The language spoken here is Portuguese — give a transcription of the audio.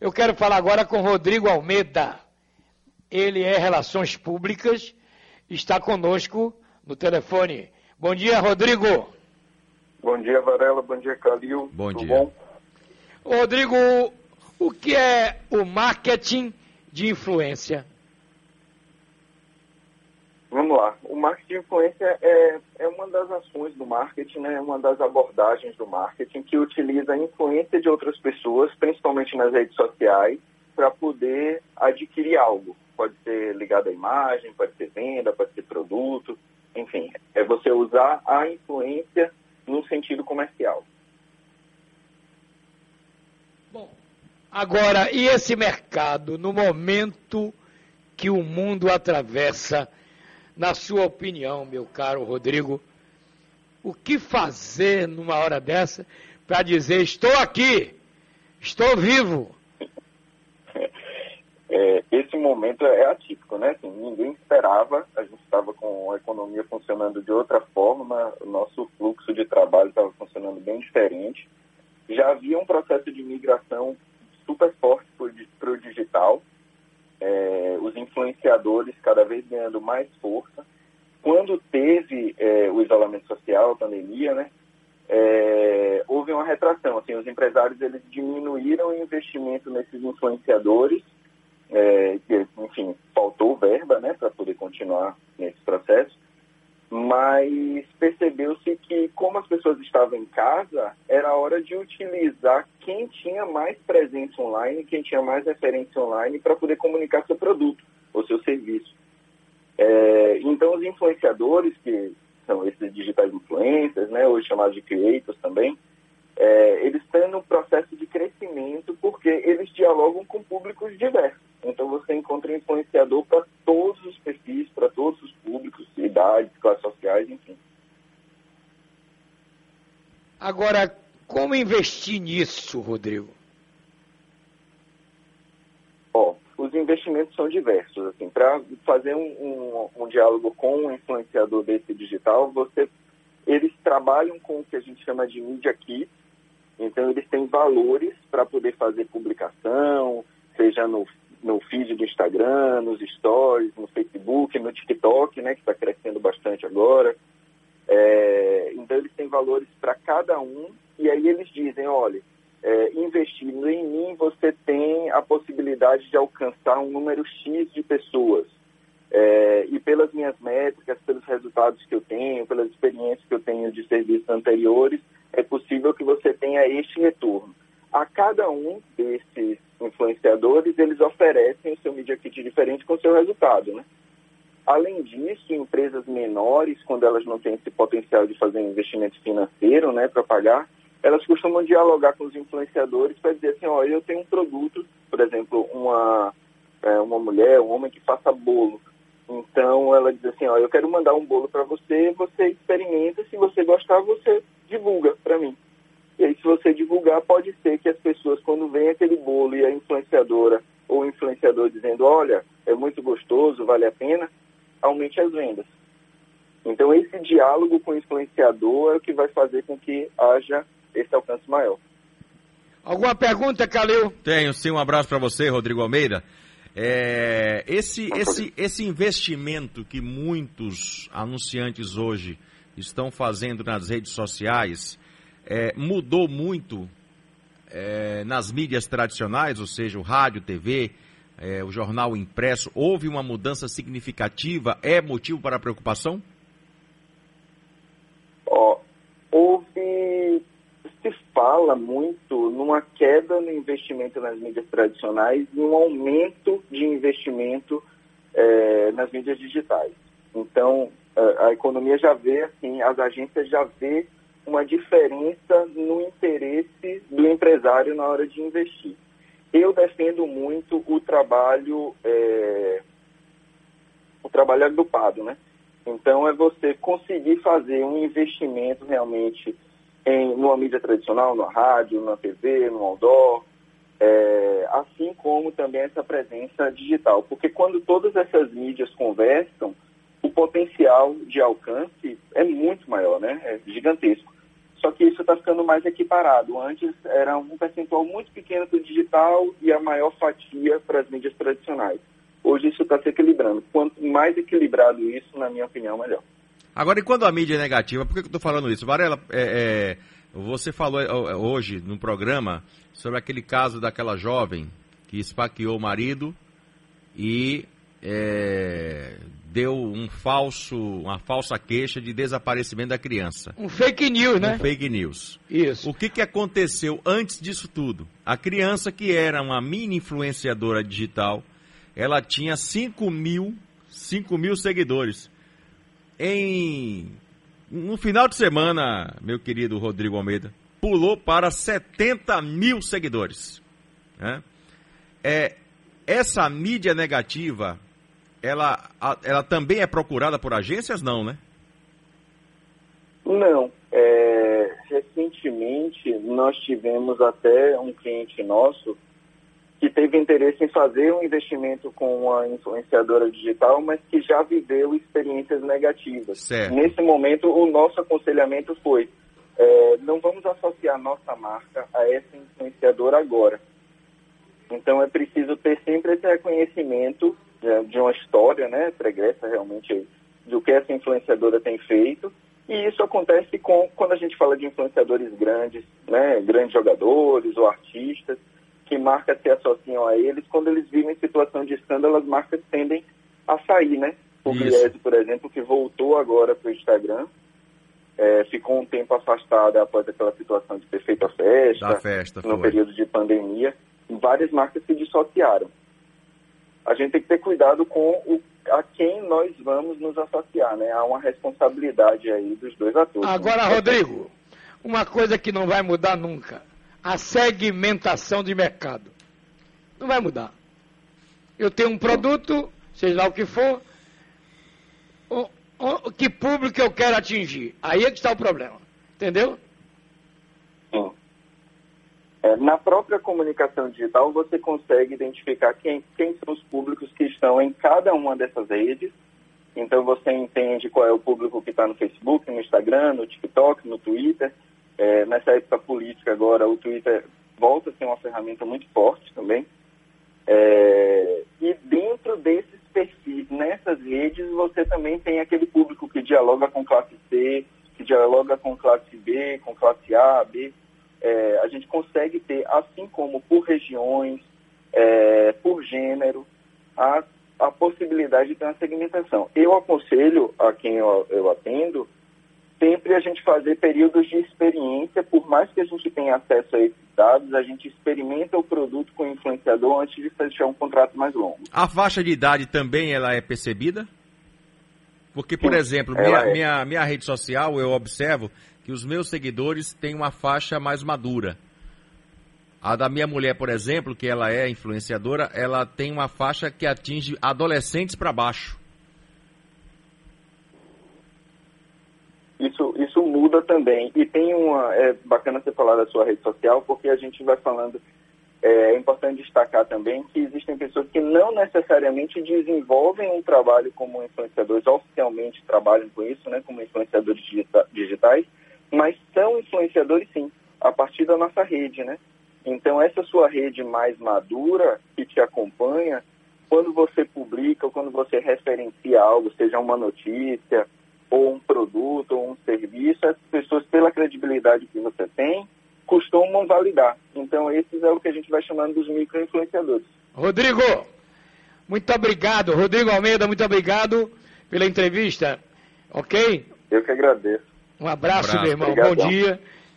Eu quero falar agora com Rodrigo Almeida. Ele é Relações Públicas, está conosco no telefone. Bom dia, Rodrigo. Bom dia, Varela. Bom dia, Calil. Bom Tudo dia. bom? Rodrigo, o que é o marketing de influência? Vamos lá. O marketing de influência é, é uma das ações do marketing, né? é uma das abordagens do marketing que utiliza a influência de outras pessoas, principalmente nas redes sociais, para poder adquirir algo. Pode ser ligado à imagem, pode ser venda, pode ser produto, enfim. É você usar a influência no sentido comercial. Bom, agora, e esse mercado, no momento que o mundo atravessa, na sua opinião, meu caro Rodrigo, o que fazer numa hora dessa para dizer: estou aqui, estou vivo? É, esse momento é atípico, né? Assim, ninguém esperava, a gente estava com a economia funcionando de outra forma, o nosso fluxo de trabalho estava funcionando bem diferente. Já havia um processo de migração super forte é, os influenciadores cada vez ganhando mais força. Quando teve é, o isolamento social, a pandemia, né? É, houve uma retração. Assim, os empresários eles diminuíram o investimento nesses influenciadores é, que, enfim, faltou verba né, para poder continuar nesse processo, mas percebeu-se que, como as pessoas estavam em casa, era hora de utilizar quem tinha mais presença online, quem tinha mais referência online para poder comunicar seu produto ou seu serviço. É, então, os influenciadores, que são esses digitais influencers, né, hoje chamados de creators também, é, eles estão no processo de crescimento porque eles dialogam com públicos diversos. Então você encontra influenciador para todos os perfis, para todos os públicos, idades, classes sociais, enfim. Agora, como investir nisso, Rodrigo? Os investimentos são diversos. Assim, para fazer um, um, um, diálogo com um influenciador desse digital, você, eles trabalham com o que a gente chama de media kit. Então eles têm valores para poder fazer publicação, seja no no feed do Instagram, nos stories, no Facebook, no TikTok, né, que está crescendo bastante agora. É, então eles têm valores para cada um e aí eles dizem, olha, é, investindo em mim você tem a possibilidade de alcançar um número X de pessoas. É, e pelas minhas métricas, pelos resultados que eu tenho, pelas experiências que eu tenho de serviços anteriores, é possível que você tenha este retorno. A cada um desses influenciadores, eles oferecem o seu Media Kit diferente com o seu resultado, né? Além disso, empresas menores, quando elas não têm esse potencial de fazer um investimento financeiro, né, para pagar, elas costumam dialogar com os influenciadores para dizer assim, ó, eu tenho um produto, por exemplo, uma, é, uma mulher, um homem que faça bolo. Então, ela diz assim, ó, eu quero mandar um bolo para você, você experimenta, se você gostar, você divulga para mim. E aí, se você divulgar, pode ser que as pessoas, quando vem aquele bolo e a influenciadora ou o influenciador dizendo, olha, é muito gostoso, vale a pena, aumente as vendas. Então, esse diálogo com o influenciador é o que vai fazer com que haja esse alcance maior. Alguma pergunta, Calil? Tenho sim, um abraço para você, Rodrigo Almeida. É, esse, esse, esse investimento que muitos anunciantes hoje estão fazendo nas redes sociais, é, mudou muito é, nas mídias tradicionais, ou seja, o rádio, TV, é, o jornal impresso, houve uma mudança significativa? É motivo para preocupação? Ó, houve, se fala muito numa queda no investimento nas mídias tradicionais e um aumento de investimento é, nas mídias digitais. Então, a, a economia já vê, assim, as agências já vê uma diferença no interesse do empresário na hora de investir. Eu defendo muito o trabalho, é, o trabalho agrupado, né? Então é você conseguir fazer um investimento realmente em numa mídia tradicional, na rádio, na TV, no outdoor, é, assim como também essa presença digital, porque quando todas essas mídias conversam, o potencial de alcance é muito maior, né? É gigantesco. Só que isso está ficando mais equiparado. Antes era um percentual muito pequeno para o digital e a maior fatia para as mídias tradicionais. Hoje isso está se equilibrando. Quanto mais equilibrado isso, na minha opinião, melhor. Agora, e quando a mídia é negativa, por que eu estou falando isso? Varela, é, é, você falou é, hoje no programa sobre aquele caso daquela jovem que esfaqueou o marido e é, deu um falso, uma falsa queixa de desaparecimento da criança. Um fake news, né? Um fake news. Isso. O que, que aconteceu antes disso tudo? A criança, que era uma mini influenciadora digital, ela tinha 5 mil, 5 mil seguidores. Em no final de semana, meu querido Rodrigo Almeida, pulou para 70 mil seguidores. Né? É, essa mídia negativa ela, ela também é procurada por agências, não, né? Não. É, recentemente, nós tivemos até um cliente nosso que teve interesse em fazer um investimento com uma influenciadora digital, mas que já viveu experiências negativas. Certo. Nesse momento, o nosso aconselhamento foi: é, não vamos associar nossa marca a essa influenciadora agora. Então, é preciso ter sempre esse reconhecimento de, de uma história, né, pregressa realmente do que essa influenciadora tem feito. E isso acontece com quando a gente fala de influenciadores grandes, né, grandes jogadores ou artistas, que marcas se associam a eles, quando eles vivem situação de escândalo, as marcas tendem a sair, né? O Pugliese, por exemplo, que voltou agora para o Instagram, é, ficou um tempo afastada após aquela situação de ter feito a festa, festa no período de pandemia, várias marcas se dissociaram a gente tem que ter cuidado com o, a quem nós vamos nos associar, né? Há uma responsabilidade aí dos dois atores. Agora, né? Rodrigo, uma coisa que não vai mudar nunca, a segmentação de mercado. Não vai mudar. Eu tenho um produto, seja lá o que for, o, o, que público eu quero atingir. Aí é que está o problema. Entendeu? É, na própria comunicação digital, você consegue identificar quem, quem são os públicos que estão em cada uma dessas redes. Então, você entende qual é o público que está no Facebook, no Instagram, no TikTok, no Twitter. É, nessa época política agora, o Twitter volta a ser uma ferramenta muito forte também. É, e dentro desses perfis, nessas redes, você também tem aquele público que dialoga com classe C, que dialoga com classe B, com classe A, B é, a gente consegue ter, assim como por regiões, é, por gênero, a, a possibilidade de ter uma segmentação. Eu aconselho a quem eu, eu atendo sempre a gente fazer períodos de experiência, por mais que a gente tenha acesso a esses dados, a gente experimenta o produto com o influenciador antes de fechar um contrato mais longo. A faixa de idade também ela é percebida? Porque, por Sim, exemplo, minha, é. minha, minha rede social, eu observo que os meus seguidores têm uma faixa mais madura. A da minha mulher, por exemplo, que ela é influenciadora, ela tem uma faixa que atinge adolescentes para baixo. Isso, isso muda também. E tem uma. É bacana você falar da sua rede social, porque a gente vai falando. É, é importante destacar também que existem pessoas que não necessariamente desenvolvem um trabalho como influenciadores, oficialmente trabalham com isso, né, como influenciadores digitais, são influenciadores sim, a partir da nossa rede, né? Então essa sua rede mais madura que te acompanha, quando você publica ou quando você referencia algo, seja uma notícia ou um produto ou um serviço, as pessoas pela credibilidade que você tem costumam validar. Então esses é o que a gente vai chamando dos microinfluenciadores. Rodrigo, muito obrigado. Rodrigo Almeida, muito obrigado pela entrevista. Ok? Eu que agradeço. Um abraço, um abraço. meu irmão. Obrigadão. Bom dia.